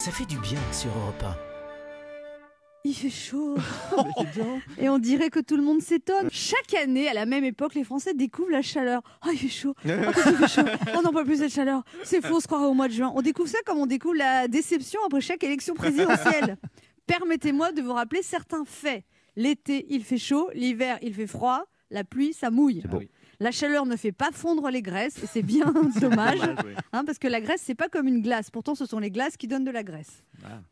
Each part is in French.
Ça fait du bien sur Europe 1. Il fait chaud. Et on dirait que tout le monde s'étonne. Chaque année, à la même époque, les Français découvrent la chaleur. Oh, il fait chaud. Oh, qu'il fait chaud. Oh, non, pas plus cette chaleur. C'est faux, on se croirait au mois de juin. On découvre ça comme on découvre la déception après chaque élection présidentielle. Permettez-moi de vous rappeler certains faits. L'été, il fait chaud. L'hiver, il fait froid. La pluie, ça mouille. La chaleur ne fait pas fondre les graisses et c'est bien dommage, hein, parce que la graisse c'est pas comme une glace. Pourtant, ce sont les glaces qui donnent de la graisse.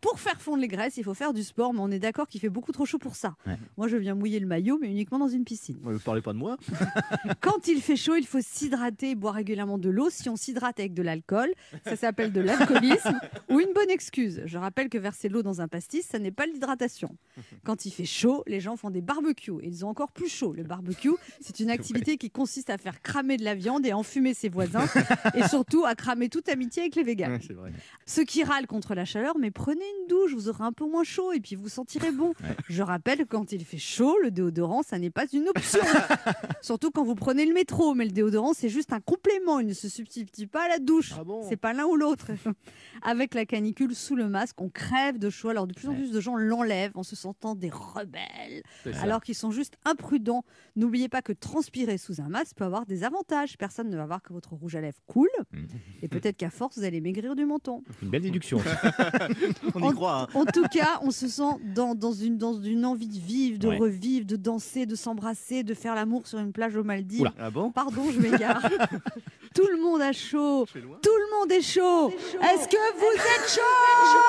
Pour faire fondre les graisses, il faut faire du sport, mais on est d'accord qu'il fait beaucoup trop chaud pour ça. Moi, je viens mouiller le maillot, mais uniquement dans une piscine. Ne parlez pas de moi. Quand il fait chaud, il faut s'hydrater et boire régulièrement de l'eau. Si on s'hydrate avec de l'alcool, ça s'appelle de l'alcoolisme ou une bonne excuse. Je rappelle que verser de l'eau dans un pastis, ça n'est pas l'hydratation. Quand il fait chaud, les gens font des barbecues et ils ont encore plus chaud. Le barbecue, c'est une activité qui consiste à faire cramer de la viande et enfumer ses voisins et surtout à cramer toute amitié avec les végans. Ceux qui râlent contre la chaleur, mais prenez une douche, vous aurez un peu moins chaud et puis vous sentirez bon. Je rappelle, quand il fait chaud, le déodorant, ça n'est pas une option. Surtout quand vous prenez le métro, mais le déodorant, c'est juste un complément, il ne se substitue pas à la douche. Ah bon c'est pas l'un ou l'autre. Avec la canicule sous le masque, on crève de chaud. Alors de plus en plus de gens l'enlèvent en se sentant des rebelles, alors qu'ils sont juste imprudents. N'oubliez pas que transpirer sous un masque peut avoir des avantages. Personne ne va voir que votre rouge à lèvres coule. Et peut-être qu'à force, vous allez maigrir du menton. Une belle déduction. On En- y croit. hein. En tout cas, on se sent dans, dans une, dans une envie de vivre, de Ouais. revivre, de danser, de s'embrasser, de faire l'amour sur une plage aux Maldives. Oula. Ah bon Pardon, je m'égare. Tout le monde a chaud. Tout le monde est chaud. Est-ce que vous êtes chaud?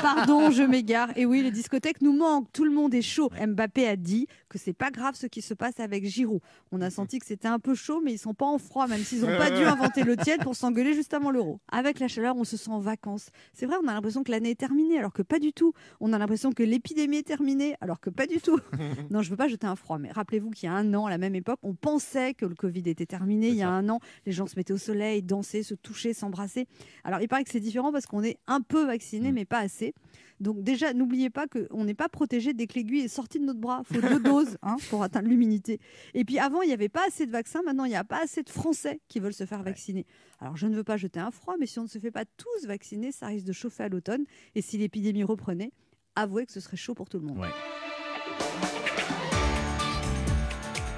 Pardon, je m'égare. Et oui, les discothèques nous manquent. Tout le monde est chaud. Mbappé a dit que c'est pas grave ce qui se passe avec Giroud. On a senti que c'était un peu chaud, mais ils sont pas en froid, même s'ils n'ont pas dû inventer le tiède pour s'engueuler juste avant l'euro. Avec la chaleur, on se sent en vacances. C'est vrai, on a l'impression que l'année est terminée, alors que pas du tout. On a l'impression que l'épidémie est terminée, alors que pas du tout. Non, je veux pas jeter un froid, mais rappelez-vous qu'il y a un an, à la même époque, on pensait que le Covid était terminé. Il y a un an, les gens se mettaient au soleil, dansaient, se touchaient, s'embrassaient. Alors, il paraît que c'est différent parce qu'on est un peu vacciné, mais pas assez. Donc déjà, n'oubliez pas qu'on n'est pas protégé dès que l'aiguille est sortie de notre bras. Il faut deux doses hein, pour atteindre l'immunité. Et puis avant, il n'y avait pas assez de vaccins. Maintenant, il n'y a pas assez de Français qui veulent se faire vacciner. Alors je ne veux pas jeter un froid, mais si on ne se fait pas tous vacciner, ça risque de chauffer à l'automne. Et si l'épidémie reprenait, avouez que ce serait chaud pour tout le monde. Ouais.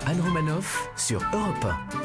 Anne Romanoff sur Europe 1.